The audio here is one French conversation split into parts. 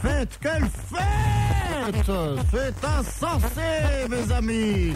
quelle fête, quelle fête C'est insensé, mes amis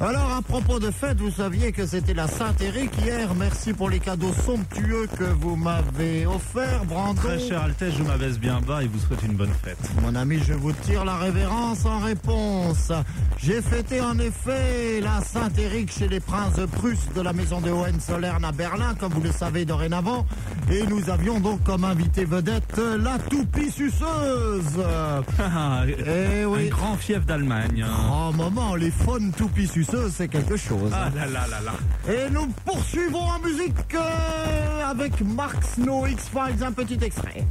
alors, à propos de fête, vous saviez que c'était la Saint-Éric hier. Merci pour les cadeaux somptueux que vous m'avez offerts, Brandon. Très cher Altesse, je m'abaisse bien bas et vous souhaite une bonne fête. Mon ami, je vous tire la révérence en réponse. J'ai fêté en effet la Saint-Éric chez les princes de Prusse de la maison de Hohenzollern à Berlin, comme vous le savez dorénavant. Et nous avions donc comme invité vedette la toupie suceuse. et oui. Un grand fief d'Allemagne. En moment, les faunes toupies suceuses c'est quelque chose. Ah là là là là. Et nous poursuivons en musique euh, avec Mark Snow X-Files, un petit extrait.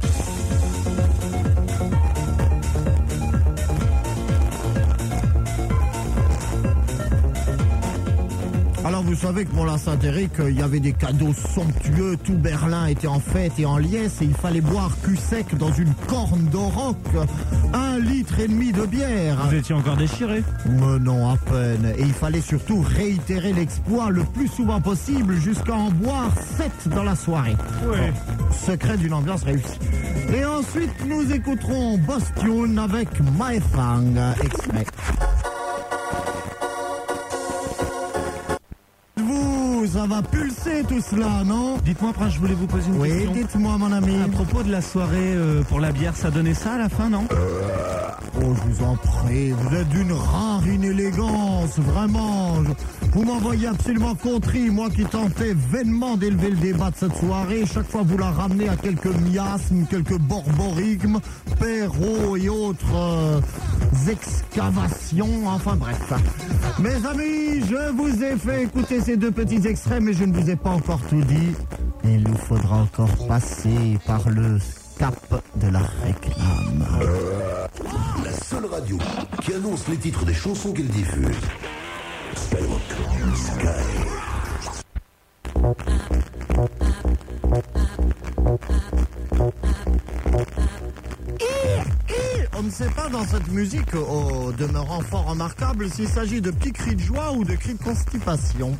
Alors vous savez que pour la Saint-Éric, il y avait des cadeaux somptueux, tout Berlin était en fête et en liesse et il fallait boire cul sec dans une corne d'oroc, un litre et demi de bière. Vous étiez encore déchiré Mais non, à peine. Et il fallait surtout réitérer l'exploit le plus souvent possible jusqu'à en boire sept dans la soirée. Oui. secret d'une ambiance réussie. Et ensuite, nous écouterons Bostion avec My Fang, extrait. Ça va pulser tout cela, non Dites-moi, Prince, je voulais vous poser une question. Oui, dites-moi, mon ami. À propos de la soirée euh, pour la bière, ça donnait ça à la fin, non? Euh, Oh, je vous en prie, vous êtes d'une rare inélégance, vraiment. Vous m'envoyez absolument contrit, moi qui tentais vainement d'élever le débat de cette soirée. Chaque fois, vous la ramenez à quelques miasmes, quelques borborigmes, perros et autres euh, excavations. Enfin bref. Mes amis, je vous ai fait écouter ces deux petits extraits, mais je ne vous ai pas encore tout dit. Il nous faudra encore passer par le cap de la réclame. La seule radio qui annonce les titres des chansons qu'elle diffuse. Skyrock Sky. On ne sait pas dans cette musique, au demeurant fort remarquable, s'il s'agit de petits cris de joie ou de cris de constipation.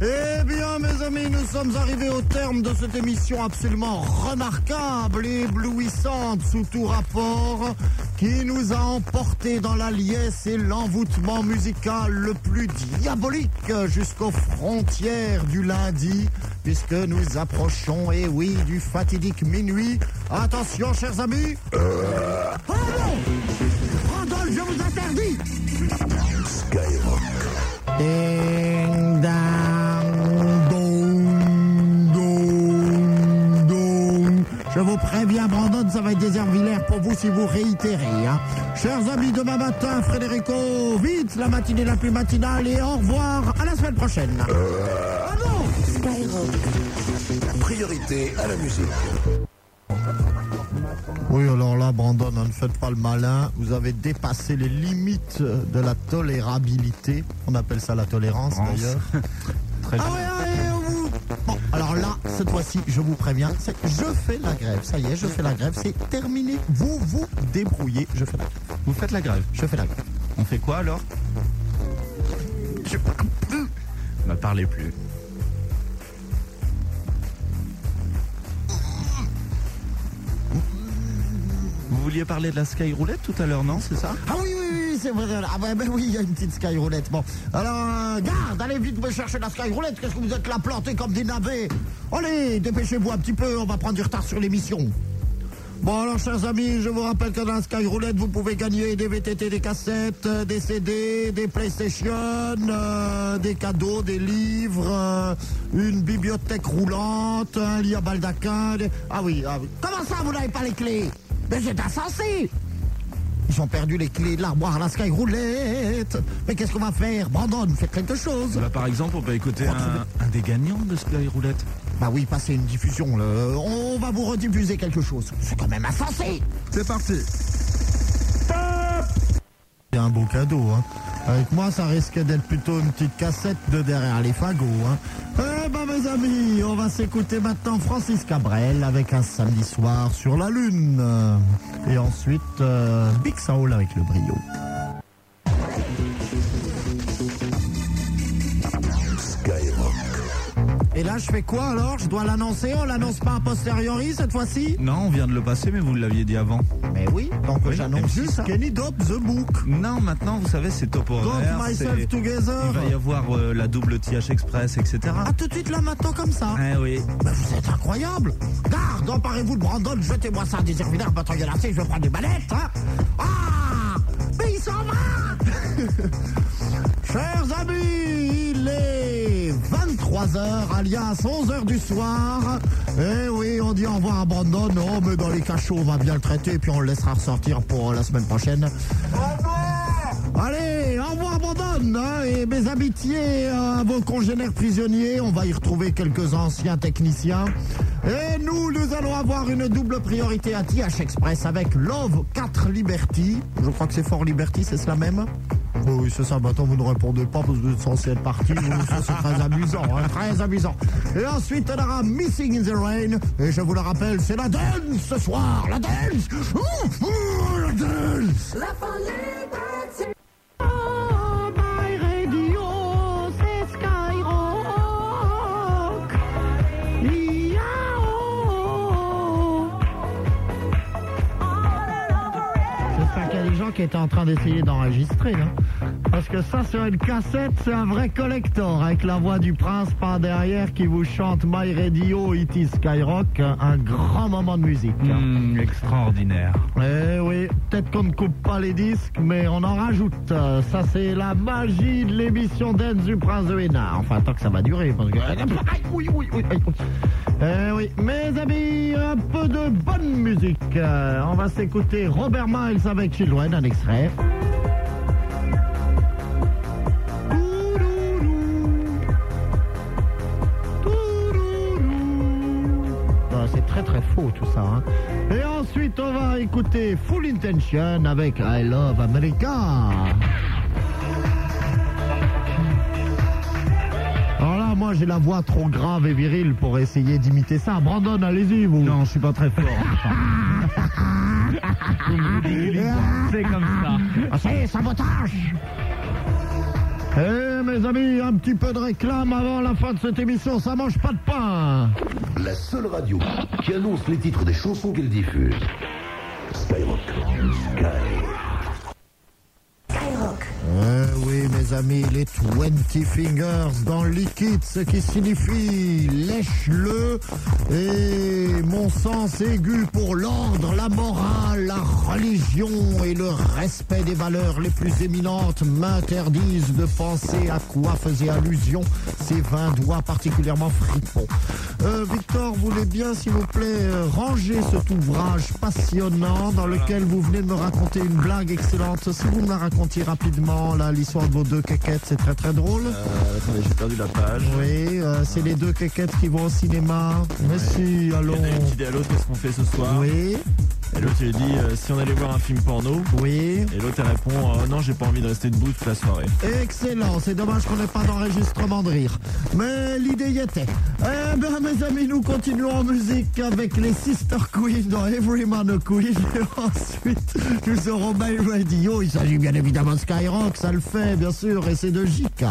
Eh bien, mes amis, nous sommes arrivés au terme de cette émission absolument remarquable et éblouissante sous tout rapport, qui nous a emportés dans la liesse et l'envoûtement musical le plus diabolique jusqu'aux frontières du lundi, puisque nous approchons, et eh oui, du fatidique minuit. Attention, chers amis. Euh... Oh non je vous interdis Skyrock. Préviens, Brandon, ça va être désert pour vous si vous réitérez. Hein. Chers amis, demain matin, Frédérico, vite, la matinée la plus matinale et au revoir, à la semaine prochaine. Ah non Skyrock. Priorité à la musique. Oui, alors là, Brandon, ne faites pas le malin. Vous avez dépassé les limites de la tolérabilité. On appelle ça la tolérance, d'ailleurs. Très ah bien. Cette fois-ci, je vous préviens, je fais la grève. Ça y est, je fais la grève. C'est terminé. Vous vous débrouillez. Je fais la grève. Vous faites la grève Je fais la grève. On fait quoi alors Je... Ne parlez plus. Vous vouliez parler de la Sky Roulette tout à l'heure, non C'est ça? Ah oui, oui, oui, c'est vrai. Ah ben, ben, oui, il y a une petite Sky Roulette. Bon, alors, euh, garde, allez vite me chercher la Sky Roulette. Qu'est-ce que vous êtes là planté comme des navets? Allez, dépêchez-vous un petit peu, on va prendre du retard sur l'émission. Bon alors chers amis, je vous rappelle que dans la Sky Roulette, vous pouvez gagner des VTT, des cassettes, euh, des CD, des PlayStation, euh, des cadeaux, des livres, une bibliothèque roulante, un lit à baldaquin. Ah, oui, ah oui, Comment ça, vous n'avez pas les clés? Mais c'est insensé ils ont perdu les clés de l'armoire à la Sky Roulette. Mais qu'est-ce qu'on va faire? Brandon, faites quelque chose. Bah, par exemple, on peut écouter un, des gagnants de Sky Roulette. Bah oui, passer une diffusion. On va vous rediffuser quelque chose. C'est quand même insensé. C'est parti. C'est un beau cadeau, hein. Avec moi, ça risque d'être plutôt une petite cassette de derrière les fagots. Hein. Eh ben, mes amis, on va s'écouter maintenant Francis Cabrel avec un samedi soir sur la Lune. Et ensuite, euh, Big Soul avec le brio. Là, je fais quoi alors? Je dois l'annoncer On l'annonce pas a posteriori cette fois-ci? Non, on vient de le passer, mais vous l'aviez dit avant. Mais oui, donc Oui, j'annonce M6, juste Kenny Dope The Book. Non, maintenant, vous savez, c'est top horaire. C'est- myself together. Il va y avoir euh, la double TH Express, etc. Ah, tout de suite là maintenant comme ça? Eh oui. Mais vous êtes incroyable Garde, emparez-vous de Brandon, jetez-moi ça des serviteurs, votre gueule assez, je prends des ballettes, hein Ah Mais il s'en va Chers amis, 23h, alias 11h du soir. Eh oui, on dit au revoir à Brandon. Oh, mais dans les cachots, on va bien le traiter, puis on le laissera ressortir pour la semaine prochaine. Allez, au revoir Brandon hein, et mes amitiés à vos congénères prisonniers. On va y retrouver quelques anciens techniciens. Et nous, nous allons avoir une double priorité à TH Express avec Love 4 Liberty. Je crois que c'est Fort Liberty, c'est cela même oui, c'est ça. Maintenant, vous ne répondez pas parce que vous êtes censé être parti. C'est très amusant, hein, très amusant. Et ensuite, on aura Missing in the Rain. Et je vous le rappelle, c'est la dance ce soir. La dance Ouh, ouh, La dance Oh, qui en train d'essayer d'enregistrer, là. Parce que ça, sur une cassette, c'est un vrai collector, avec la voix du prince par derrière qui vous chante My Radio, It is Skyrock, un grand moment de musique. Hmm, extraordinaire. Eh oui, peut-être qu'on ne coupe pas les disques, mais on en rajoute. Ça, c'est la magie de l'émission Dance du Prince de Hénin. Enfin, tant que ça va durer. Parce que... Aïe, oui, oui, oui. Eh oui, mes amis, un peu de bonne musique. Euh, on va s'écouter Robert Miles avec Children, un extrait. Ah, C'est très très faux tout ça. hein. Et ensuite on va écouter Full Intention avec I Love America. Moi j'ai la voix trop grave et virile pour essayer d'imiter ça. Brandon, allez-y vous. Non, je suis pas très fort. C'est comme ça. Ah, c'est sabotage Eh mes amis, un petit peu de réclame avant la fin de cette émission, ça mange pas de pain La seule radio qui annonce les titres des chansons qu'elle diffuse. Skyrock. Sky. Mes amis, les 20 fingers dans le liquide, ce qui signifie lèche-le. Et mon sens aigu pour l'ordre, la morale, la religion et le respect des valeurs les plus éminentes m'interdisent de penser à quoi faisaient allusion ces 20 doigts particulièrement fripons. Euh, Victor, voulez bien, s'il vous plaît, euh, ranger cet ouvrage passionnant dans lequel vous venez de me raconter une blague excellente. Si vous me la racontiez rapidement, là, l'histoire de vos deux c'est très très drôle. Euh, attendez, j'ai perdu la page. Oui, euh, c'est les deux quéquettes qui vont au cinéma. Mais si, allons. Il y en a une qui dit à l'autre qu'est-ce qu'on fait ce soir? Oui, Et l'autre il dit euh, si on allait voir un film porno oui. Et l'autre elle répond euh, non j'ai pas envie de rester debout toute la soirée Excellent, c'est dommage qu'on n'ait pas d'enregistrement de rire. Mais l'idée y était. Eh bien, mes amis, nous continuons en musique avec les Sister Queen dans Every Man a Queen. Et ensuite, nous aurons My Radio. Il s'agit bien évidemment de Skyrock, ça le fait, bien sûr, et c'est de JK.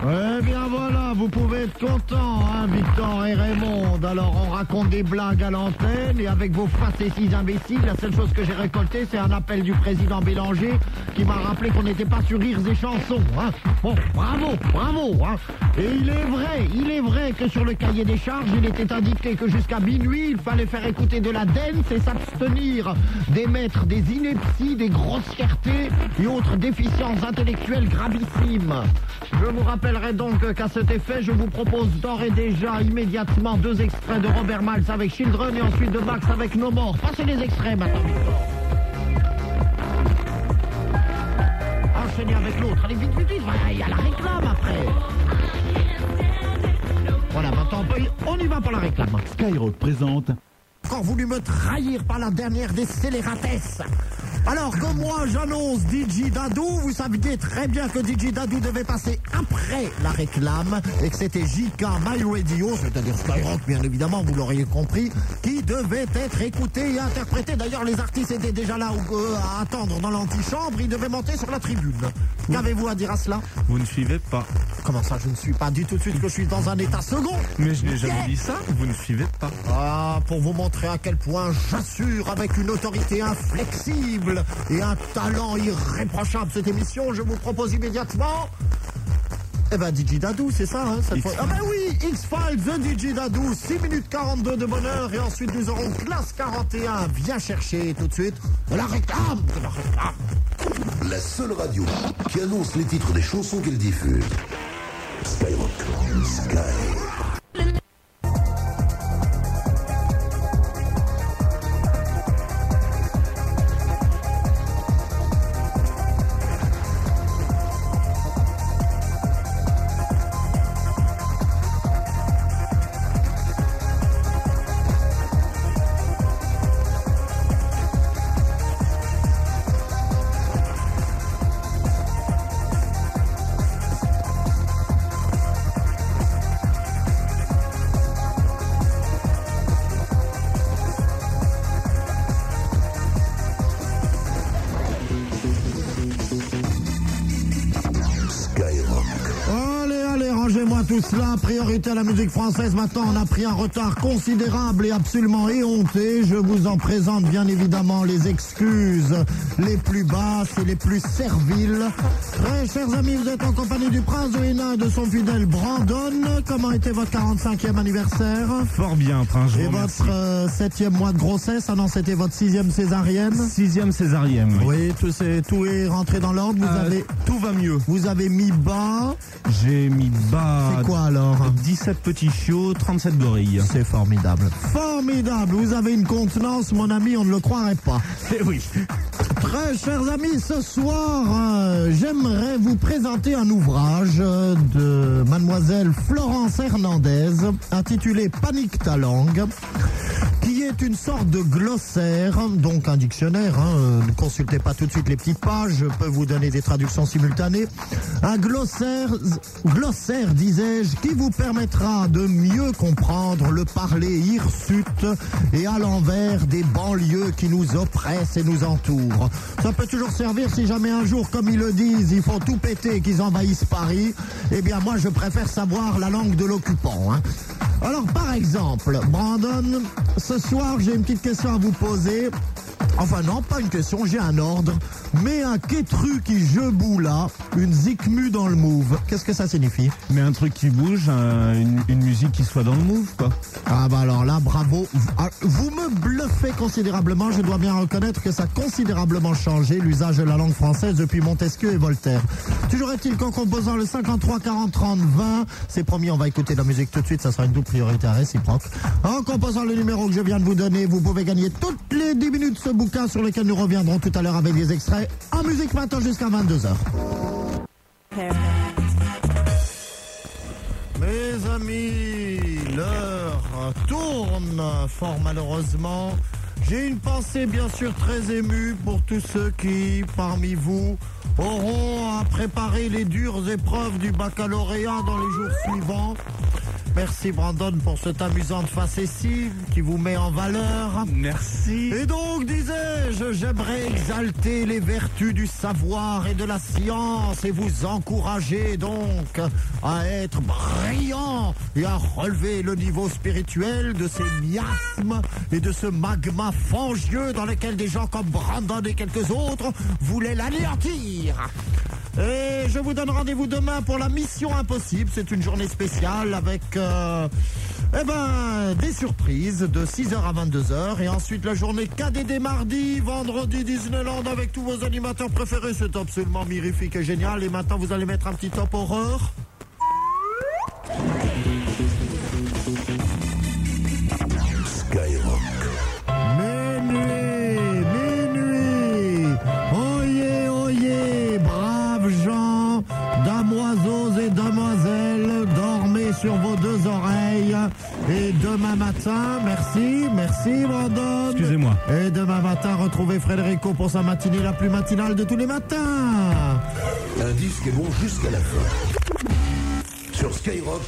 Eh bien voilà, vous pouvez être content, hein, Victor et Raymond. Alors on raconte des blagues à l'antenne et avec vos facéties imbéciles, la seule chose que j'ai récoltée, c'est un appel du président Bélanger qui m'a rappelé qu'on n'était pas sur Rires et Chansons. Hein. Bon, bravo, bravo. Hein. Et il est vrai, il est vrai que sur le cahier des charges, il était indiqué que jusqu'à minuit, il fallait faire écouter de la dance et s'abstenir d'émettre des inepties, des grossièretés et autres déficiences intellectuelles gravissimes. Je vous rappellerai donc qu'à cet effet, je vous propose d'ores et déjà immédiatement deux extraits de Robert Miles avec Children et ensuite de Max avec No More. Passez les extraits maintenant. Enchaînez avec l'autre. Allez, vite, vite, vite. Voilà, Il y a la réclame après. Voilà, maintenant on, y- on y va pour la réclame. Skyrock présente Encore voulu me trahir par la dernière des scélératesses. Alors que moi j'annonce DJ Dadou, vous saviez très bien que DJ Dadou devait passer après la réclame et que c'était JK My Radio, c'est-à-dire Skyrock bien évidemment, vous l'auriez compris, qui devait être écouté et interprété. D'ailleurs les artistes étaient déjà là euh, à attendre dans l'antichambre, ils devaient monter sur la tribune. Qu'avez-vous à dire à cela? Vous ne suivez pas. Comment ça je ne suis pas dit tout de suite que je suis dans un état second? Mais je n'ai jamais dit ça. Vous ne suivez pas. Ah, pour vous montrer à quel point j'assure avec une autorité inflexible et un talent irréprochable cette émission, je vous propose immédiatement. Eh ben DJ Dadou, c'est ça, hein, cette fois. Ah ben oui, X-Files, The DJ Dadou, 6 minutes 42 de bonheur, et ensuite nous aurons classe 41. Viens chercher tout de suite la réclame, la réclame. La seule radio qui annonce les titres des chansons qu'elle diffuse. Skyrock. Sky. À la musique française. Maintenant, on a pris un retard considérable et absolument éhonté. Je vous en présente bien évidemment les excuses les plus basses et les plus serviles. Très chers amis, vous êtes en compagnie du prince Hénin et de son fidèle Brandon. Comment était votre 45e anniversaire Fort bien, Prince. Je Et votre euh, septième mois de grossesse Ah non, c'était votre sixième césarienne Sixième césarienne. Oui. Oui, tout, c'est- tout est rentré dans l'ordre. Vous Euh, avez, Tout va mieux. vous avez mis bas. J'ai mis bas. C'est quoi alors 17 petits chiots, 37 gorilles. C'est formidable. Formidable. Vous avez une contenance, mon ami, on ne le croirait pas. Eh oui. Très chers amis, ce soir, euh, j'aimerais vous présenter un ouvrage euh, de mademoiselle Florence Hernandez intitulé Panique ta langue est une sorte de glossaire, donc un dictionnaire. hein, euh, ne consultez pas tout de suite les petites pages, je peux vous donner des traductions simultanées. Un glossaire, glossaire disais-je, qui vous permettra de mieux comprendre le parler hirsute et à l'envers des banlieues qui nous oppressent et nous entourent. Ça peut toujours servir si jamais un jour, comme ils le disent, ils font tout péter qu'ils envahissent Paris. Eh bien, moi, je préfère savoir la langue de l'occupant. hein. Alors, par exemple, Brandon, ce soir, j'ai une petite question à vous poser. Enfin, non, pas une question, j'ai un ordre. Mais un quétru qui je boue là, une zikmu dans le move. Qu'est-ce que ça signifie Mais un truc qui bouge, un- une, une musique qui soit dans le move, quoi. Ah bah alors là, bravo. Ah, Vous me bluffez considérablement. Je dois bien reconnaître que ça a considérablement changé l'usage de la langue française depuis Montesquieu et Voltaire. Toujours est-il qu'en composant le 53 40 30 20, c'est promis, on va écouter de la musique tout de suite, ça sera une double priorité réciproque. En composant le numéro que je viens de vous donner, vous pouvez gagner toutes les 10 minutes ce bouquin sur lequel nous reviendrons tout à l'heure avec des extraits en musique maintenant jusqu'à 22h. Mes amis, l'heure tourne fort malheureusement. J'ai une pensée bien sûr très émue pour tous ceux qui, parmi vous, auront à préparer les dures épreuves du baccalauréat dans les jours suivants. Merci Brandon pour cette amusante facétie qui vous met en valeur. Merci. Et donc, disais-je, j'aimerais exalter les vertus du savoir et de la science et vous encourager donc à être brillant et à relever le niveau spirituel de ces miasmes et de ce magma fangieux dans lequel des gens comme Brandon et quelques autres voulaient l'anéantir. Et je vous donne rendez-vous demain pour la mission impossible. C'est une journée spéciale avec euh, eh ben, des surprises de 6h à 22h. Et ensuite la journée KDD mardi, vendredi Disneyland avec tous vos animateurs préférés. C'est absolument mirifique et génial. Et maintenant vous allez mettre un petit top horreur. Sur vos deux oreilles. Et demain matin, merci, merci Brandon. Excusez-moi. Et demain matin, retrouvez Frédérico pour sa matinée la plus matinale de tous les matins. Un disque est bon jusqu'à la fin. Sur Skyrock,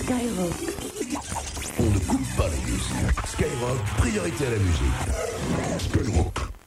Skyrock. on ne coupe pas la musique. Skyrock, priorité à la musique. Skyrock.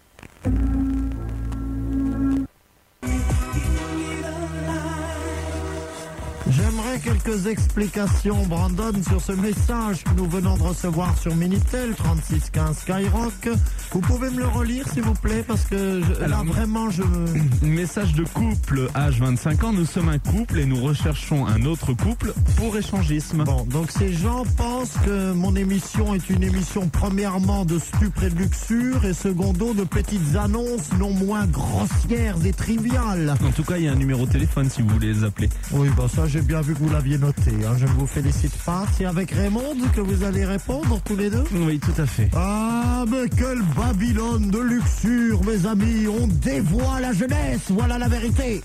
Quelques explications, Brandon, sur ce message que nous venons de recevoir sur Minitel 3615 Skyrock. Vous pouvez me le relire, s'il vous plaît, parce que je- là, Alors, vraiment, je... Message de couple, âge 25 ans, nous sommes un couple et nous recherchons un autre couple pour échangisme. Bon, donc ces gens pensent que mon émission est une émission premièrement de stupre et de luxure et secondo de petites annonces non moins grossières et triviales. En tout cas, il y a un numéro de téléphone si vous voulez les appeler. Oui, bah ça j'ai bien vu que vous l'aviez noté. hein. Je ne vous félicite pas. C'est avec Raymond que vous allez répondre tous les deux Oui, tout à fait. Ah, mais quelle Babylone de luxure, mes amis. On dévoie la jeunesse, voilà la vérité.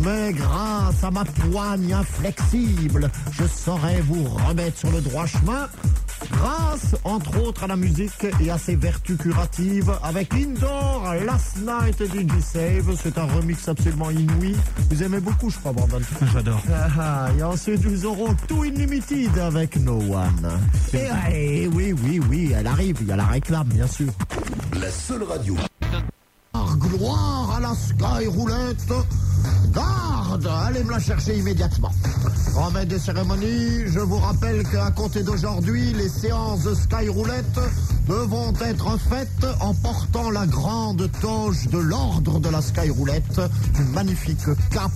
Mais grâce à ma poigne inflexible, je saurai vous remettre sur le droit chemin. Grâce, entre autres, à la musique et à ses vertus curatives, avec Indoor, Last Night et DJ Save. C'est un remix absolument inouï. Vous aimez beaucoup, je crois, Brandon. J'adore. Ah, ah, et ensuite, nous aurons tout Unlimited avec No One. Et, et oui, oui, oui, elle arrive. Il y a la réclame, bien sûr. La seule radio. Gloire à la Sky Roulette. Garde, allez me la chercher immédiatement. Maître des cérémonies, je vous rappelle qu'à compter d'aujourd'hui, les séances de Sky Roulette devront être faites en portant la grande toge de l'ordre de la Sky Roulette, une magnifique cape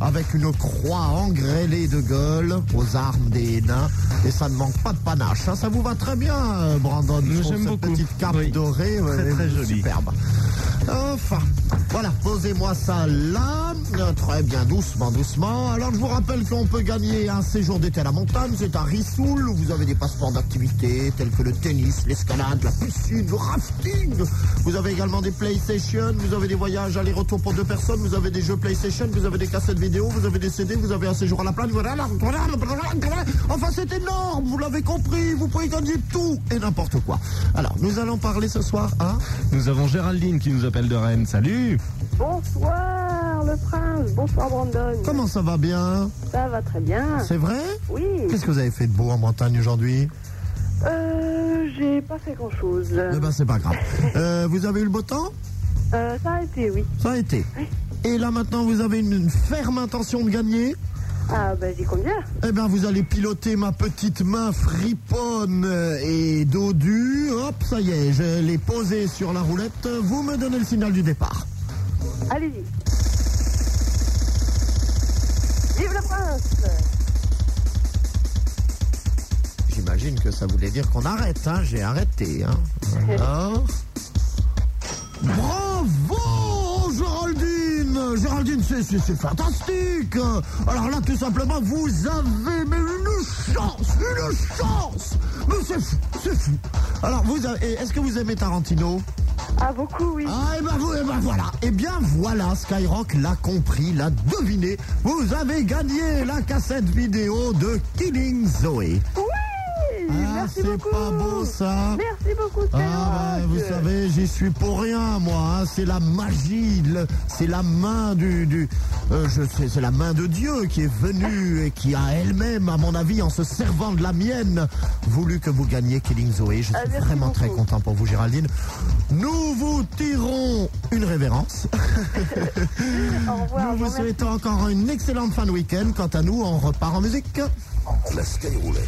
avec une croix engrêlée de gueule aux armes des nains. Et ça ne manque pas de panache. hein. Ça vous va très bien, Brandon. je trouve J'aime cette beaucoup. petite cape Oui. dorée. Très, ouais, très jolie. Superbe. Enfin, voilà, posez-moi ça là. Très bien, doucement, doucement. Alors, je vous rappelle qu'on peut gagner un séjour d'été à la montagne. C'est à Rissoul où vous avez des passeports d'activité tels que le tennis, l'escalade, la piscine, le rafting. Vous avez également des PlayStation. Vous avez des voyages aller-retour pour deux personnes. Vous avez des jeux PlayStation. Vous avez des cassettes vidéo. Vous avez des CD. Vous avez un séjour à la plage. Voilà, voilà, voilà, voilà. Enfin, c'est énorme. Vous l'avez compris. Vous pouvez gagner tout et n'importe quoi. Alors, nous allons parler ce soir à... Nous avons Géraldine qui nous appelle de Rennes. Salut Bonsoir le prince, bonsoir Brandon. Comment ça va bien? Ça va très bien. C'est vrai? Oui, Qu'est-ce que vous avez fait de beau en Bretagne aujourd'hui? Euh, j'ai pas fait grand chose. Eh ben c'est pas grave. Euh, vous avez eu le beau temps? Euh, ça a été, oui. Ça a été. Et là maintenant vous avez une, une ferme intention de gagner Ah, ben j'y combien? Eh bien vous allez piloter ma petite main friponne et dodue. Hop, ça y est, je l'ai posée sur la roulette. Vous me donnez le signal du départ. Allez-y. Vive le prince J'imagine que ça voulait dire qu'on arrête, hein. J'ai arrêté, hein. Bravo, Géraldine Géraldine, c'est- fantastique Alors là, tout simplement, vous avez mais une chance Une chance Mais c'est fou, c'est fou Alors, vous est-ce que vous aimez Tarantino? Ah, beaucoup, oui. ah, et ben, vous, et ben voilà. Et bien voilà, Skyrock l'a compris, l'a deviné. Vous avez gagné la cassette vidéo de Killing Zoe. Ah, Merci c'est beaucoup pas beau ça. Merci beaucoup, Ah, Skyrock. ben, vous savez, j'y suis pour rien, moi. hein. C'est la magie, le- c'est la main du, du euh, je sais, c'est la main de Dieu qui est venue et qui a elle-même, à mon avis, en se servant de la mienne, voulu que vous gagniez Killing Zoe. Je suis Ah, merci vraiment très beaucoup. content pour vous, Géraldine. Nous vous tirons une révérence. Au revoir. Nous je vous vous remercie. souhaitons encore une excellente fin de week-end. Quant à nous, on repart en musique. La Skyroulette.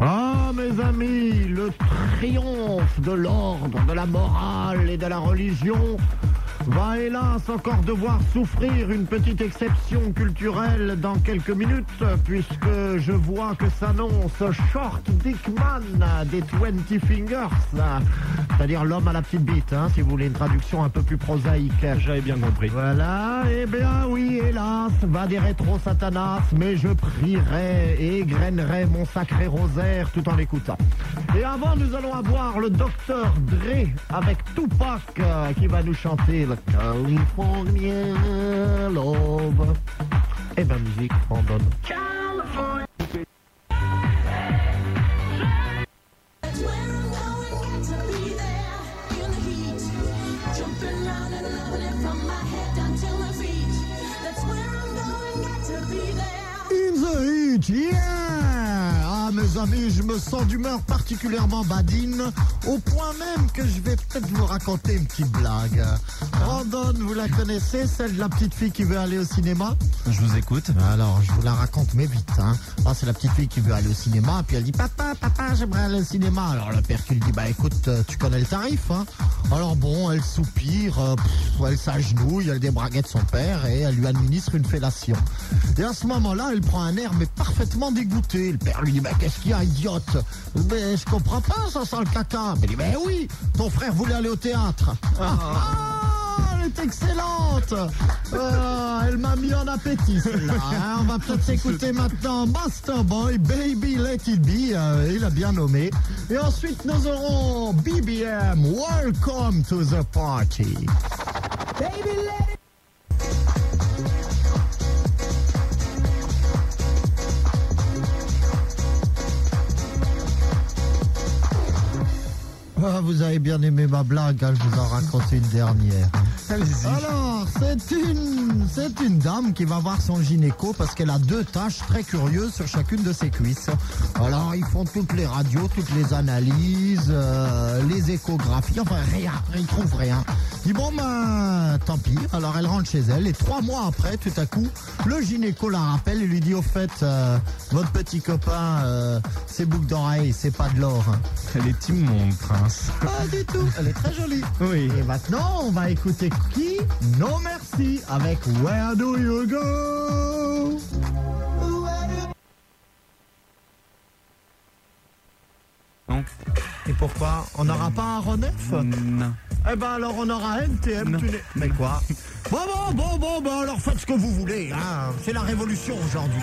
Ah, mes amis, le triomphe de l'ordre, de la morale et de la religion va hélas encore devoir souffrir une petite exception culturelle dans quelques minutes, puisque je vois que s'annonce Short Dickman des 20 Fingers, c'est-à-dire l'homme à la petite bite, hein, si vous voulez une traduction un peu plus prosaïque. J'avais bien compris. Voilà, eh bien oui, hélas, va des rétro satanas, mais je prierai et égrainerai mon sacré rosaire tout en l'écoutant. Et avant, nous allons avoir le docteur Dre avec Tupac euh, qui va nous chanter le California Love. Eh ben musique, on donne. That's where I'm going to be there in the heat, jumping around and loving it from my head down to my feet. That's where I'm going, got to be there. In the heat, yeah Amis, je me sens d'humeur particulièrement badine, au point même que je vais peut-être vous raconter une petite blague. Brandon, vous la connaissez, celle de la petite fille qui veut aller au cinéma? Je vous écoute. Alors, je vous la raconte, mais vite. Hein. Ah, c'est la petite fille qui veut aller au cinéma, puis elle dit Papa, papa, j'aimerais aller au cinéma. Alors, le père qui lui dit Bah écoute, euh, tu connais le tarif. Hein. Alors, bon, elle soupire, euh, pff, elle s'agenouille, elle débraguette son père et elle lui administre une fellation. Et à ce moment-là, elle prend un air, mais parfaitement dégoûté. Le père lui dit Bah qu'est-ce qu'il y a, idiote Mais je comprends pas, ça sent le caca. Mais oui, ton frère voulait aller au théâtre. Ah, ah, elle est excellente Ah, Elle m'a mis en appétit celle-là. hein. On va peut-être s'écouter maintenant Master Boy, Baby Let It Be, euh, il a bien nommé. Et ensuite nous aurons BBM, Welcome to the Party. Baby Let Ah, vous avez bien aimé ma blague, hein, je vous en raconte une dernière. Alors, c'est une, c'est une dame qui va voir son gynéco parce qu'elle a deux taches très curieuses sur chacune de ses cuisses. Alors, ils font toutes les radios, toutes les analyses, euh, les échographies, enfin rien, ils trouvent rien. Il dit bon ben, tant pis. Alors, elle rentre chez elle et trois mois après, tout à coup, le gynéco la rappelle et lui dit au fait, euh, votre petit copain, euh, ses boucles d'oreilles, c'est pas de l'or. hein. Elle est immonde, prince. Pas du tout, elle est très jolie. Oui. Et maintenant, on va écouter qui Non merci avec Where Do You Go? Non. Et pourquoi On n'aura pas un Ronef Non. Eh ben alors on aura NTM. Non. tu n'es- Mais quoi Bon bon bon bon bon alors faites ce que vous voulez. Hein. C'est la révolution aujourd'hui.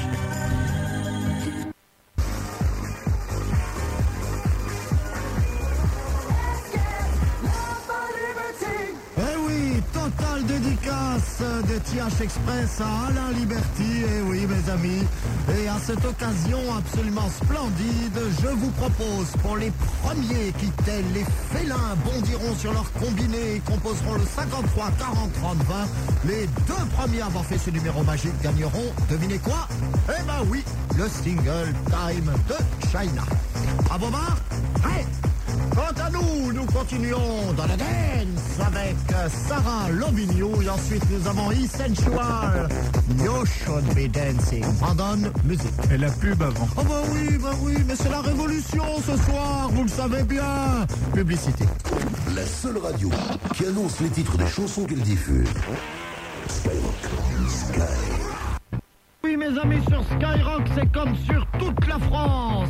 De TH Express à Alain Liberty, eh oui mes amis. Et à cette occasion absolument splendide, je vous propose pour les premiers qui, tels les félins, bondiront sur leur combiné et composeront le 53 40 30 20, les deux premiers à avoir fait ce numéro magique gagneront, devinez quoi? Eh ben oui, le single Time de China. À vos marques Quant à nous, nous continuons dans la dance avec euh, Sarah Lobigno et ensuite nous avons Essential. You should be dancing. Brandon, musique. Et la pub avant. Oh bah oui, bah oui, mais c'est la révolution ce soir, vous le savez bien. Publicité. La seule radio qui annonce les titres des chansons qu'elle diffuse. Skyrock. Sky. Oui, mes amis, sur Skyrock, c'est comme sur toute la France.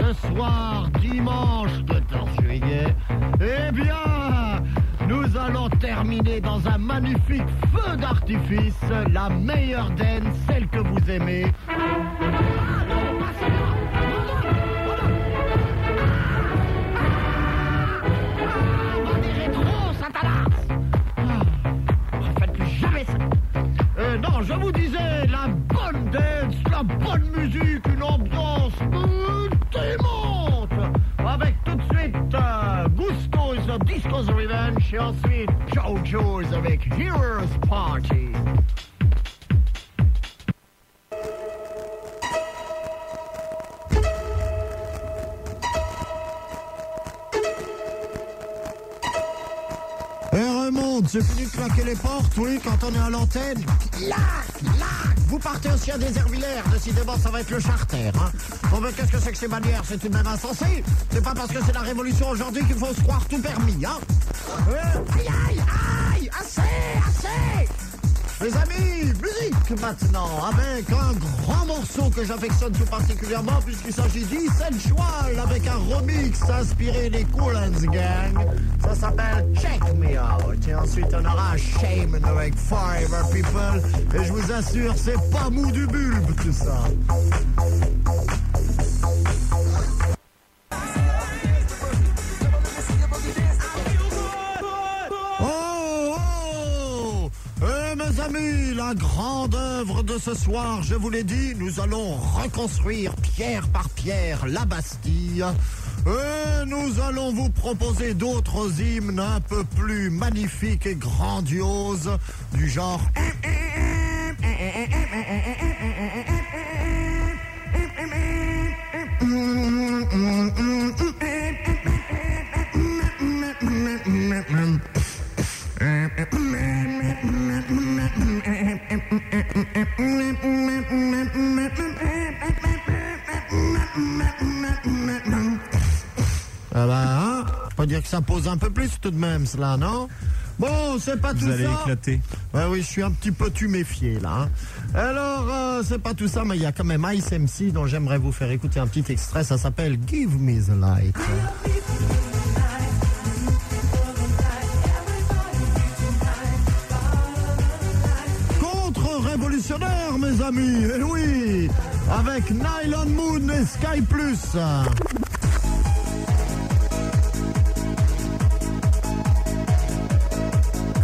Ce soir, dimanche 14 juillet, eh bien, nous allons terminer dans un magnifique feu d'artifice, la meilleure dance, celle que vous aimez. Ah, Je vous disais, la bonne dance, la bonne musique, une ambiance ultimante. Avec tout de suite euh, Gusto's Disco's Revenge et ensuite JoJo's avec Heroes Party. Claquer les portes, oui, quand on est à l'antenne. Là, là, vous partez aussi à Déservillers, décidément ça va être le charter. Hein. Bon, mais qu'est-ce que c'est que ces manières? C'est tout de même insensé. C'est pas parce que c'est la révolution aujourd'hui qu'il faut se croire tout permis, hein. Aïe, aïe, aïe, assez, assez Les amis, musique maintenant, avec un grand morceau que j'affectionne tout particulièrement puisqu'il s'agit d'Essential avec un remix inspiré des Cool Hands Gang. Ça s'appelle Check Me Out. Et ensuite on aura Shame avec Forever People. Et je vous assure, c'est pas mou du bulbe tout ça. La grande œuvre de ce soir, je vous l'ai dit, nous allons reconstruire pierre par pierre la Bastille. Et nous allons vous proposer d'autres hymnes un peu plus magnifiques et grandioses, du genre... Ah bah, hein dire que ça pose un peu plus tout de même, cela, non? Bon, c'est pas tout Vous allez ça. éclater. Ouais, oui, je suis un petit peu tuméfié, là. hein. Alors, euh, c'est pas tout ça, mais il y a quand même Ice MC dont j'aimerais vous faire écouter un petit extrait. Ça s'appelle Give Me the Light. Nylon Moon et Sky Plus.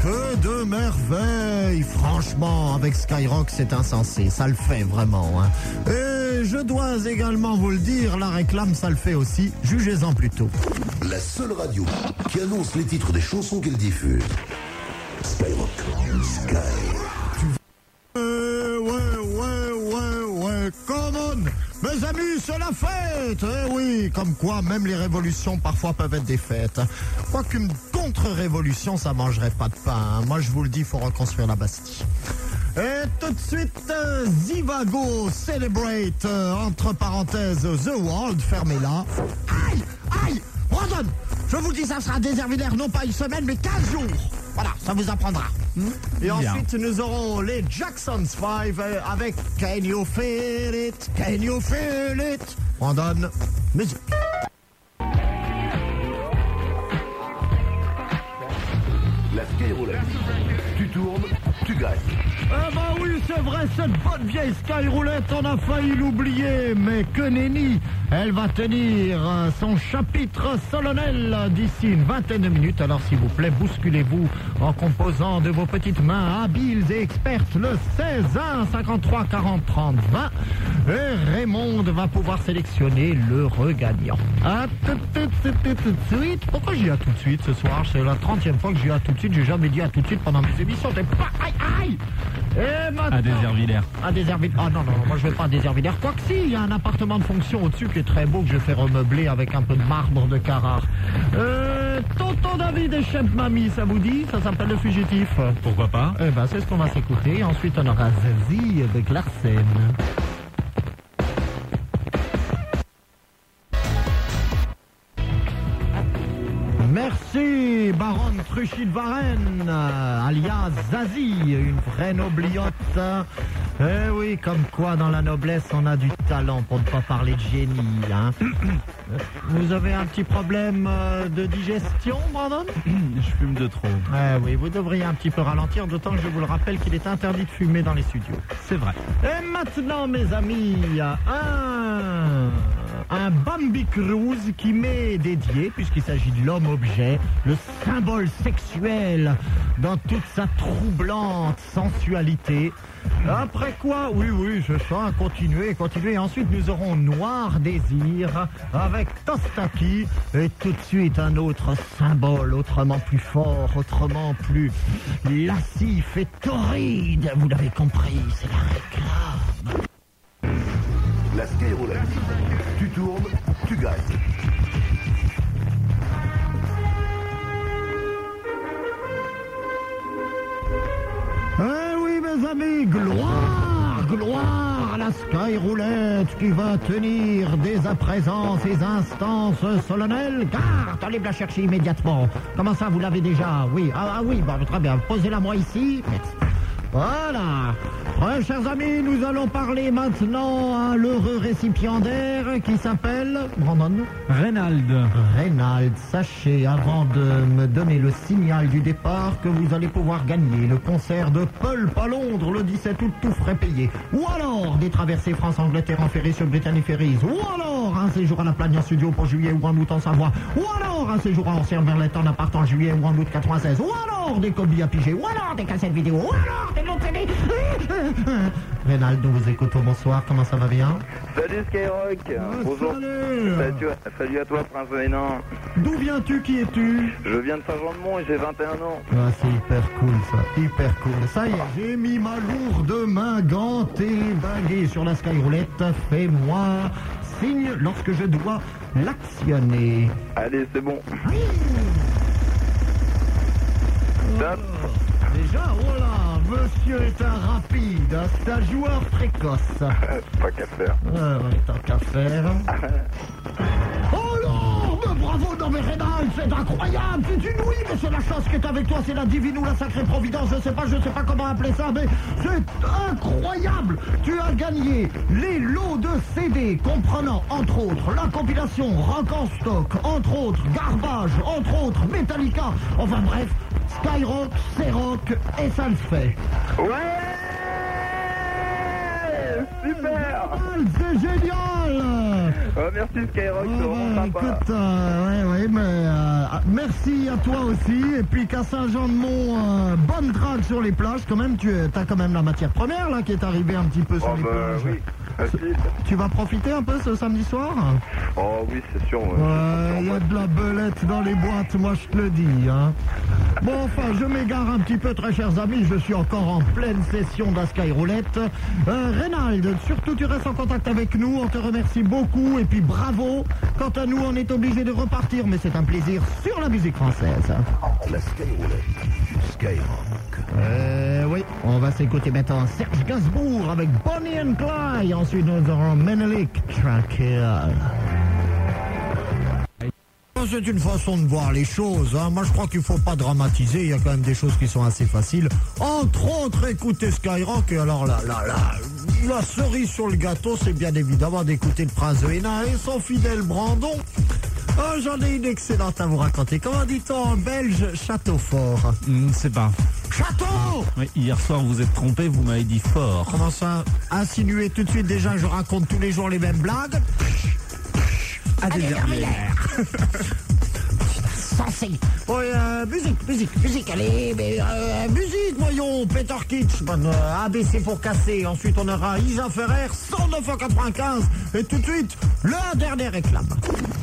Que de merveilles Franchement, avec Skyrock, c'est insensé. Ça le fait vraiment. hein. Et je dois également vous le dire, la réclame, ça le fait aussi. Jugez-en plutôt. La seule radio qui annonce les titres des chansons qu'elle diffuse. Skyrock. Sky. Eh oui, comme quoi, même les révolutions parfois peuvent être des fêtes. Quoiqu'une contre-révolution, ça mangerait pas de pain. hein. Moi, je vous le dis, il faut reconstruire la Bastille. Et tout de suite, euh, Zivago Celebrate, euh, entre parenthèses, The World, fermez-la. Aïe, aïe, Brandon, je vous dis, ça sera déservilaire, non pas une semaine, mais 15 jours. Voilà, ça vous apprendra. Et Bien. ensuite, nous aurons les Jacksons 5 euh, avec Can You Feel It? Can You Feel It? Brandon, musique. La Skyroulette. Tu tournes, tu gagnes. Ah bah oui, c'est vrai, cette bonne vieille Skyroulette, on a failli l'oublier, mais que nenni Elle va tenir son chapitre solennel d'ici une vingtaine de minutes, alors s'il vous plaît, bousculez-vous en composant de vos petites mains habiles et expertes le 16 1 53 40 30 20 et Raymond va pouvoir sélectionner le regagnant. À tout, tout, de suite. Pourquoi j'ai à tout de suite ce soir? C'est la 30e fois que j'ai à tout de suite, j'ai jamais dit à tout de suite pendant mes émissions. Aïe, aïe Et maintenant... À Déservillers. À Déservillers. Ah non, non, non, moi je vais pas à Déservillers. Quoique si, il y a un appartement de fonction au-dessus qui est très beau, que je fais remeubler avec un peu de marbre de Carrare. Euh, Tonton David et Chef Mamie, ça vous dit? Ça s'appelle Le Fugitif. Pourquoi pas? Eh ben, c'est ce qu'on va s'écouter. Ensuite, on aura Zazie avec Larsen. Merci, baronne Truchy de Varenne, alias Zazie, une vraie nobliote. Eh oui, comme quoi dans la noblesse on a du talent pour ne pas parler de génie. Hein. Vous avez un petit problème euh, de digestion, Brandon? Je fume de trop. Eh oui, vous devriez un petit peu ralentir, d'autant que je vous le rappelle qu'il est interdit de fumer dans les studios. C'est vrai. Et maintenant, mes amis, un, un Bambi Cruise qui m'est dédié, puisqu'il s'agit de l'homme-objet, le symbole sexuel dans toute sa troublante sensualité. Après quoi, oui, oui, je sens, continuer, continuer. Ensuite, nous aurons Noir Désir avec Tostaki. Et tout de suite, un autre symbole, autrement plus fort, autrement plus lascif et torride. Vous l'avez compris, c'est la réclame. Tu gagnes. Eh oui, mes amis, gloire, gloire à la la Sky Roulette qui va tenir dès à présent ses instances solennelles. Garde, allez me la chercher immédiatement. Comment ça, vous l'avez déjà? Oui, ah, ah oui, bah, très bien. Posez-la moi ici. Voilà. Ouais, chers amis, nous allons parler maintenant à l'heureux récipiendaire qui s'appelle Brandon. Reynald. Reynald, sachez avant de me donner le signal du départ que vous allez pouvoir gagner le concert de Pulp à Londres le 17 août tout frais payé. Ou alors des traversées France-Angleterre en ferry sur Brittany Ferries. Ou alors un séjour à la Plagne en studio pour juillet ou en août en Savoie. Ou alors un séjour à Ancien Merlette en appart en juillet ou en août 96. Ou alors des copies à piger. Ou alors des cassettes vidéo. Ou alors des longs CD. Reynald, nous vous écoutons. Bonsoir. Comment ça va bien? Salut Skyrock Bonjour Salut. Salut, salut à toi Prince Hénin D'où viens-tu? Qui es-tu? Je viens de Saint-Jean-de-Mont et j'ai 21 ans. Ah, c'est hyper cool ça, hyper cool. Ça y est, j'ai mis ma lourde main gantée, baguée sur la skyroulette. Fais-moi signe lorsque je dois l'actionner. Allez, c'est bon. Top. Déjà, voilà, monsieur est un rapide, c'est un joueur précoce. Pas qu'à faire. Ouais, ouais, tant qu'à faire. Oh Bravo, non mais Rénal, c'est incroyable, c'est inouï, mais c'est la chance qui est avec toi, c'est la divine ou la sacrée providence, je sais pas, je sais pas comment appeler ça, mais c'est incroyable. Tu as gagné les lots de CD comprenant, entre autres, la compilation Rock en stock, entre autres, Garbage, entre autres, Metallica, enfin bref, Skyrock, c'est rock, et ça le fait. Ouais! Super! C'est génial Oh, Merci Skyrock, c'est vraiment sympa. écoute, euh, ouais, ouais, mais euh, ah, merci à toi aussi. Et puis qu'à Saint-Jean-de-Mont, euh, bonne drague sur les plages. Quand même, tu as quand même la matière première là qui est arrivée un petit peu sur Oh les bah plages. oui, facile. Tu vas profiter un peu ce samedi soir Oh oui, c'est sûr. ouais. Ouais, il y a de la belette dans les boîtes, moi je te le dis. Hein. Bon, enfin, je m'égare un petit peu, très chers amis. Je suis encore en pleine session de la Sky Roulette. Euh, Reynald, surtout tu restes en contact avec nous. On te remercie beaucoup et puis bravo. Quant à nous, on est obligé de repartir, mais c'est un plaisir sur la musique française. La Skyroulette. Skyrock. Euh, oui, on va s'écouter maintenant Serge Gainsbourg avec Bonnie and Clyde. Ensuite, nous aurons Menelik Tranquille. C'est une façon de voir les choses. hein. Moi, je crois qu'il faut pas dramatiser. Il y a quand même des choses qui sont assez faciles. Entre autres, écouter Skyrock. Et alors, la, la, la, la cerise sur le gâteau, c'est bien évidemment d'écouter le prince de et son fidèle Brandon. Ah, J'en ai une excellente à vous raconter. Comment dit-on en belge Château fort. Hmm, c'est pas. Château Oui, hier soir, vous êtes trompé, vous m'avez dit fort. Comment ça Insinuer tout de suite déjà je raconte tous les jours les mêmes blagues Ah, des dernières. Censé. Oui, euh, musique, musique, musique, allez, mais, euh, musique, voyons, Peter Kitsch, bon, euh, ABC pour casser, ensuite on aura Isa Ferrer, 109,95, et tout de suite, la dernière réclame.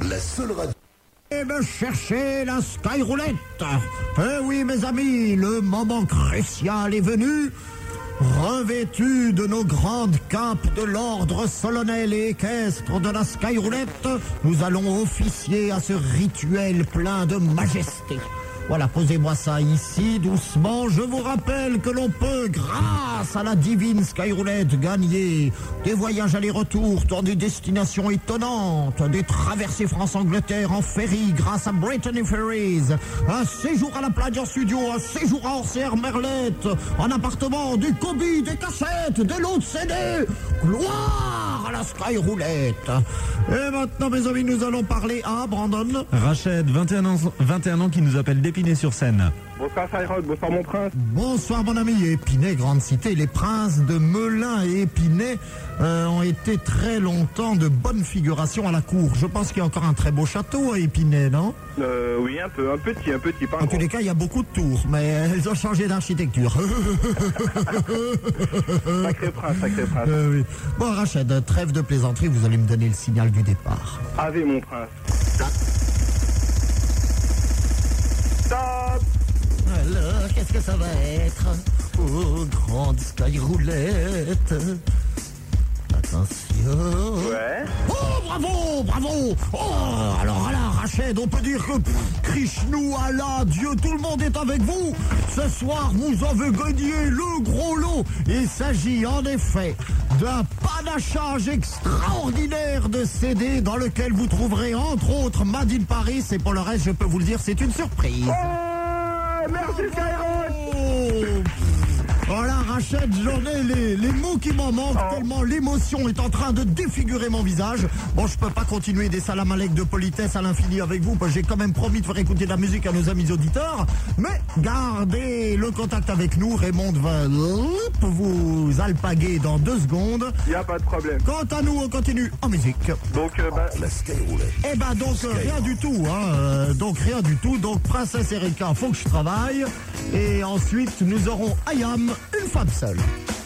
La seule radio. Et me chercher la Sky Roulette. Eh oui, mes amis, le moment crucial est venu. Revêtus de nos grandes capes de l'ordre solennel et équestre de la Sky Roulette, nous allons officier à ce rituel plein de majesté. Voilà, posez-moi ça ici, doucement. Je vous rappelle que l'on peut, grâce à la divine Skyroulette, gagner des voyages aller-retour dans des destinations étonnantes, des traversées France-Angleterre en ferry grâce à Brittany Ferries, un séjour à la plage en studio, un séjour à Orsière Merlette, un appartement, du cobi, des cassettes, des lots de CD. Gloire à la Skyroulette. Et maintenant, mes amis, nous allons parler à Brandon. Rachid, 21 ans, 21 ans, qui nous appelle d'Épinay-sur-Seine. Bonsoir Skyrock, bonsoir mon prince. Bonsoir mon ami Épinay, grande cité. Les princes de Melun et Épinay euh, ont été très longtemps de bonne figuration à la cour. Je pense qu'il y a encore un très beau château à Épinay, non? Euh, oui, un peu, un petit, un petit, pas En tous les cas, il y a beaucoup de tours, mais elles ont changé d'architecture. Sacré prince, sacré prince. Euh, oui. Bon, Rachid, trêve de plaisanterie, vous allez me donner le signal du départ. Ave mon prince. Alors, qu'est-ce que ça va être Oh, grande sky roulette. Attention. Ouais. Oh, bravo, bravo Oh, alors là, Rachid, on peut dire que pff, Krishnou, Allah, Dieu, tout le monde est avec vous. Ce soir, vous avez gagné le gros lot. Il s'agit en effet d'un panachage extraordinaire de CD dans lequel vous trouverez entre autres Made in Paris. Et pour le reste, je peux vous le dire, c'est une surprise. Oh, merci Skyrock Oh j'en ai les, les mots qui m'en manquent, tellement l'émotion est en train de défigurer mon visage. Bon, je peux pas continuer des salam alek de politesse à l'infini avec vous, parce que j'ai quand même promis de faire écouter de la musique à nos amis auditeurs. Mais gardez le contact avec nous, Raymond va vous alpaguer dans deux secondes. Y a pas de problème. Quant à nous, on continue en musique. Donc, euh, bah. Eh ben donc euh, rien du tout, hein, euh, donc rien du tout. Donc Princesse Erika, faut que je travaille. Et ensuite nous aurons Ayam, une femme seule.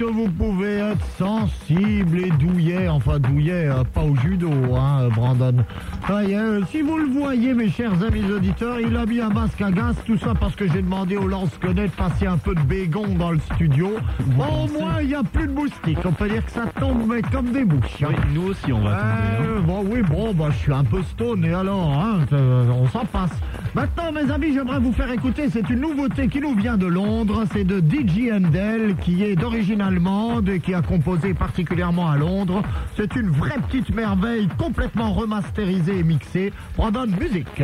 Que vous pouvez être sensible et douillet, enfin douillet, euh, pas au judo, hein, euh, Brandon. Euh, si vous le voyez, mes chers amis auditeurs, il a mis un masque à gaz, tout ça parce que j'ai demandé au lance-connaît de passer un peu de bégon dans le studio. Bon, au moins, il n'y a plus de moustiques. On peut dire que ça tombe mais comme des bouches. hein. Oui, nous aussi, on va tomber. hein. Euh, bon, oui, bon, bah, je suis un peu stone, et alors, hein, on s'en passe. Maintenant, mes amis, j'aimerais vous faire écouter, c'est une nouveauté qui nous vient de Londres, c'est de DJ Handel, qui est d'origine allemande qui a composé particulièrement à Londres. C'est une vraie petite merveille, complètement remasterisée et mixée. Brandon, musique.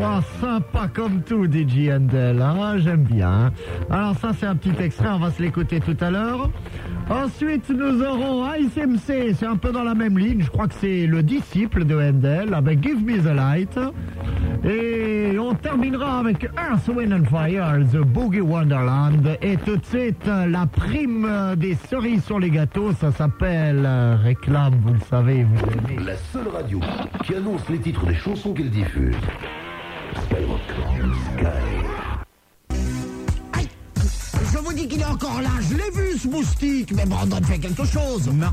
Oh, sympa comme tout, DJ Handel, hein, j'aime bien. Alors ça, c'est un petit extrait, on va se l'écouter tout à l'heure. Ensuite, nous aurons ICMC, c'est un peu dans la même ligne, je crois que c'est le disciple de Handel, avec Give Me the Light. Et on terminera avec Earth, Wind and Fire, The Boogie Wonderland. Et tout de suite, la prime des cerises sur les gâteaux, ça s'appelle euh, Réclame, vous le savez, vous aimez. La seule radio qui annonce les titres des chansons qu'elle diffuse. Skyrock. Sky. Aïe Je vous dis qu'il est encore là, je l'ai vu ce moustique, mais Brandon fait quelque chose. Non.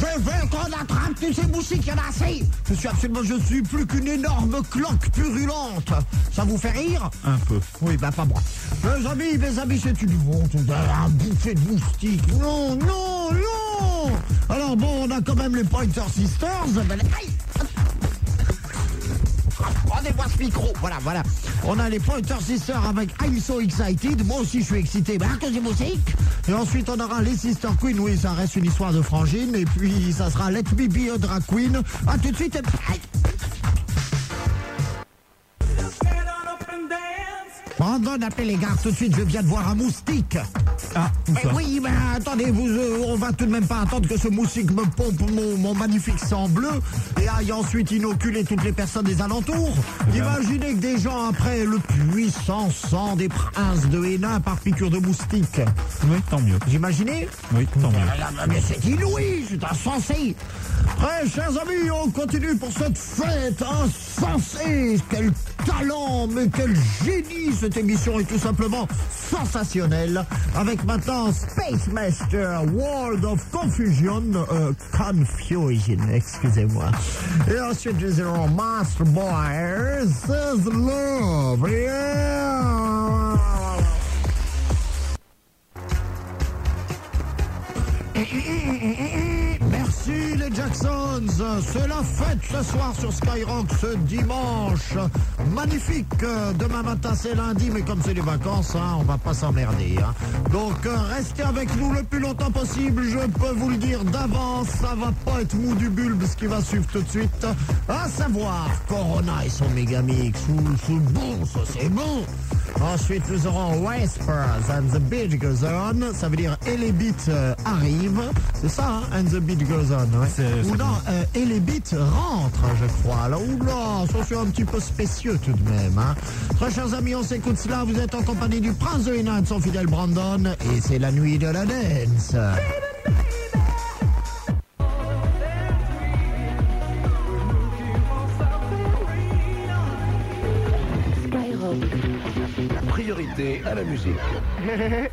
Je veux qu'on attrape tous ces moustiques, il y en a assez Je suis absolument, je suis plus qu'une énorme cloque purulente Ça vous fait rire Un peu. Oui, bah pas moi. Mes amis, mes amis, c'est une honte, un bouffée de moustiques. Non, non, non Alors bon, on a quand même les Pointer Sisters. Ben, aïe Rendez-moi ce micro. Voilà, voilà. On a les Pointer Sisters avec I'm So Excited. Moi aussi, je suis excité. À cause des musiques. Et ensuite, on aura les Sister Queen. Oui, ça reste une histoire de frangine. Et puis, ça sera Let Me Be a Drag Queen. À tout de suite. Brandon, appelez les gars tout de suite, je viens de voir un moustique. Ah, Eh oui, mais attendez, vous, euh, on va tout de même pas attendre que ce moustique me pompe mon, mon magnifique sang bleu et aille ensuite inoculer toutes les personnes des alentours. Imaginez que des gens après le puissant sang des princes de Hénin par piqûre de moustique. Oui, tant mieux. Vous imaginez Oui, tant mieux. Ah, Mais c'est inouï, c'est insensé. Très chers amis, on continue pour cette fête insensée. Quel talent, mais quel génie cette émission est tout simplement sensationnelle. Avec maintenant Space Master, World of Confusion, euh, Confusion, excusez-moi. Et ensuite nous aurons Master Boy, Says Love. Les Jacksons, c'est la fête ce soir sur Skyrock ce dimanche. Magnifique, demain matin c'est lundi, mais comme c'est les vacances, hein, on va pas s'emmerder. hein. Donc euh, restez avec nous le plus longtemps possible, je peux vous le dire d'avance, ça va pas être mou du bulbe ce qui va suivre tout de suite. À savoir Corona et son Megamix, c'est bon ça, c'est bon. Ensuite, nous aurons Whispers and the Beat Goes On. Ça veut dire Et les beats euh, arrivent. C'est ça, hein, And the Beat Goes On. Ouais. Ou non, euh, Et les beats rentrent, je crois. Là, oula, ça c'est un petit peu spécieux tout de même. Hein. Très chers amis, on s'écoute cela. Vous êtes en compagnie du Prince de Hénin et de son fidèle Brandon. Et c'est la nuit de la dance. À la musique.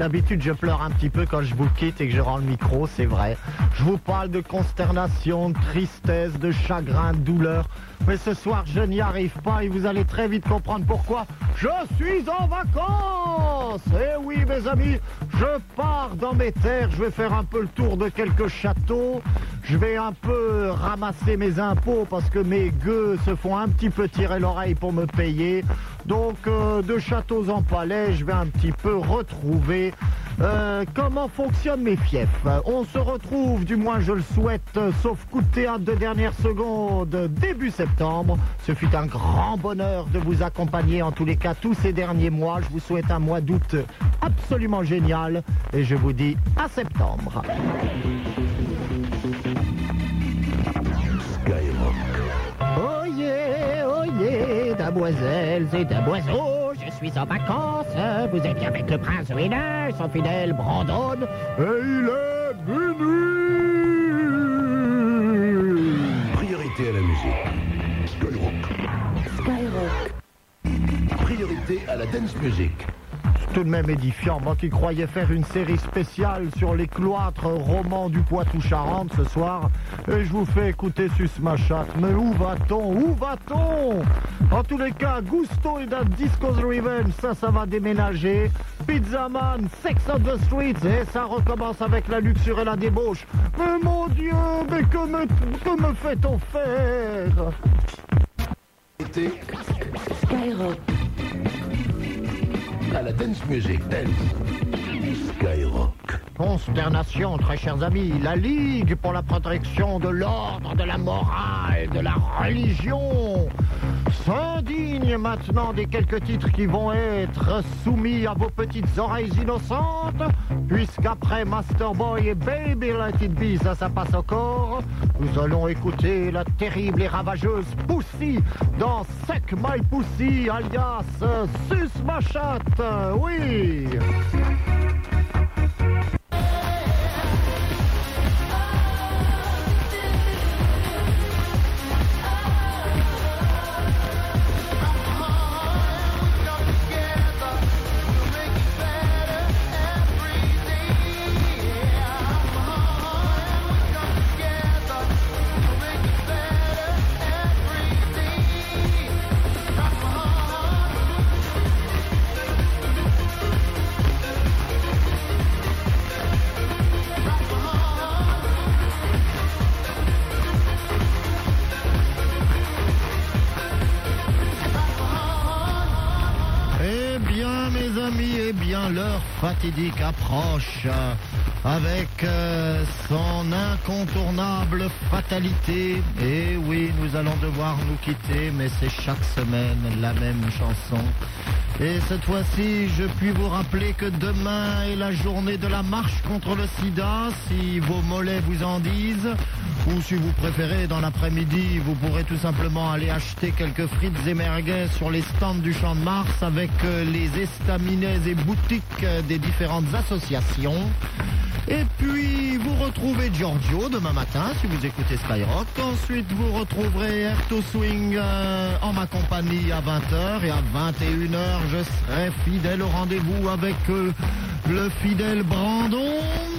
D'habitude, je pleure un petit peu quand je vous quitte et que je rends le micro, c'est vrai. Je vous parle de consternation, de tristesse, de chagrin, de douleur. Mais ce soir, je n'y arrive pas et vous allez très vite comprendre pourquoi. Je suis en vacances Eh oui, mes amis, je pars dans mes terres. Je vais faire un peu le tour de quelques châteaux. Je vais un peu ramasser mes impôts parce que mes gueux se font un petit peu tirer l'oreille pour me payer. Donc, euh, de châteaux en palais, je vais un petit peu retrouver euh, comment fonctionnent mes fiefs. On se retrouve, du moins je le souhaite, euh, sauf coup de théâtre de dernière début septembre. Ce fut un grand bonheur de vous accompagner en tous les cas tous ces derniers mois. Je vous souhaite un mois d'août absolument génial et je vous dis à septembre. Damoiselles et damoiseaux, je suis en vacances. Vous êtes bien avec le prince Winner, son fidèle Brandon, et il est minuit. Priorité à la musique. Skyrock. Priorité à la dance music. Tout de même édifiant, moi qui croyais faire une série spéciale sur les cloîtres romans du Poitou-Charentes ce soir, et je vous fais écouter Sus Machat. Mais où va-t-on? Où va-t-on? En tous les cas, Gusto et Disco's Revenge, ça, ça va déménager. Pizzaman, Sex on the Streets, et ça recommence avec la luxure et la débauche. Mais mon Dieu, mais que me, que me fait-on faire? Priorité à la dance music. Dance. Skyrock. Consternation, très chers amis, la Ligue pour la protection de l'ordre, de la morale, de la religion. S'indigne maintenant des quelques titres qui vont être soumis à vos petites oreilles innocentes, puisqu'après Master Boy et Baby Let It Be, ça, passe encore, nous allons écouter la terrible et ravageuse Pussy dans Sec My Pussy, alias Sus Ma chatte, oui fatidique approche euh, avec euh, son incontournable fatalité. Et oui, nous allons devoir nous quitter, mais c'est chaque semaine la même chanson. Et cette fois-ci, je puis vous rappeler que demain est la journée de la marche contre le sida, si vos mollets vous en disent. Ou si vous préférez, dans l'après-midi, vous pourrez tout simplement aller acheter quelques frites et merguez sur les stands du Champ de Mars avec euh, les estaminets et boutiques euh, des différentes associations. Et puis, vous retrouvez Giorgio demain matin si vous écoutez Skyrock. Ensuite, vous retrouverez Erto Swing euh, en ma compagnie à 20h. Et à 21h, je serai fidèle au rendez-vous avec le fidèle Brandon.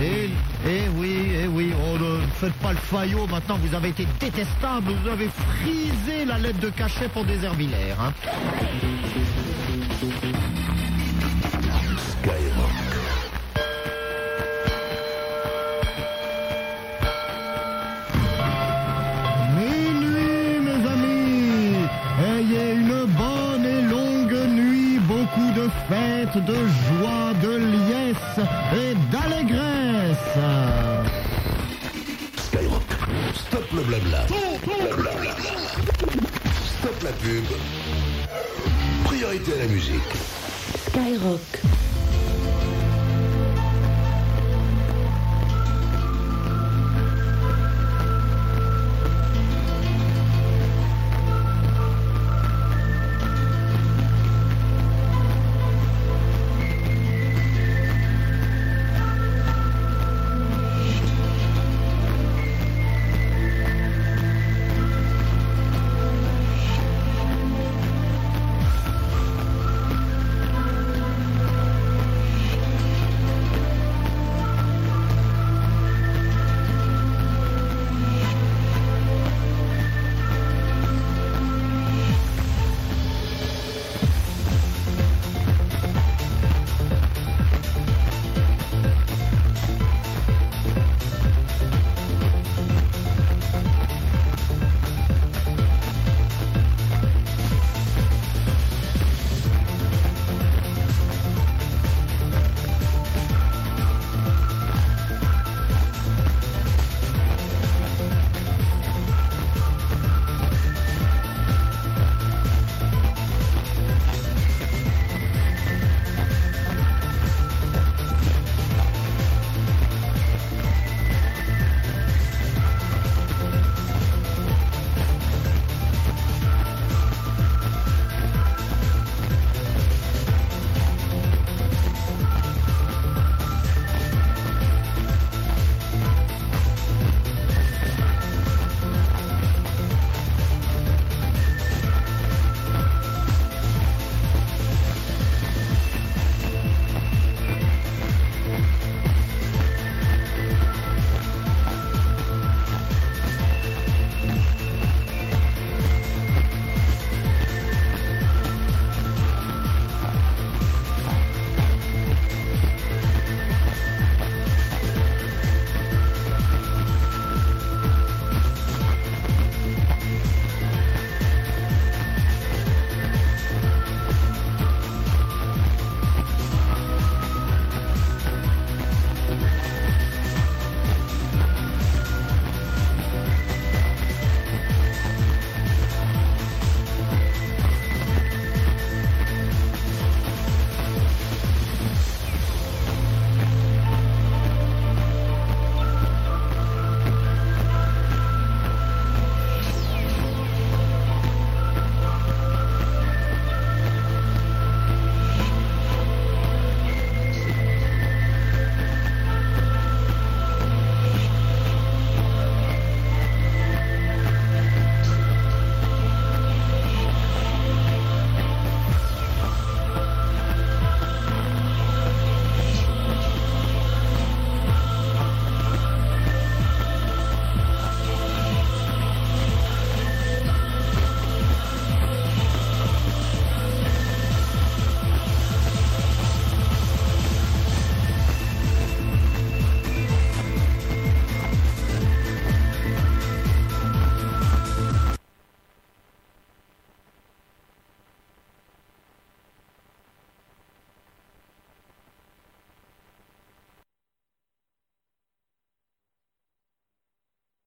Et, et oui, et oui, oh, ne faites pas le faillot, maintenant vous avez été détestable, vous avez frisé la lettre de cachet pour Déshervillers. Hein. Skyrock. Minuit, mes amis, ayez une bonne et longue nuit, beaucoup de fêtes, de joie, de liesse et d'allégresse. Skyrock. Stop le blabla. Blabla. Stop la pub. Priorité à la musique. Skyrock.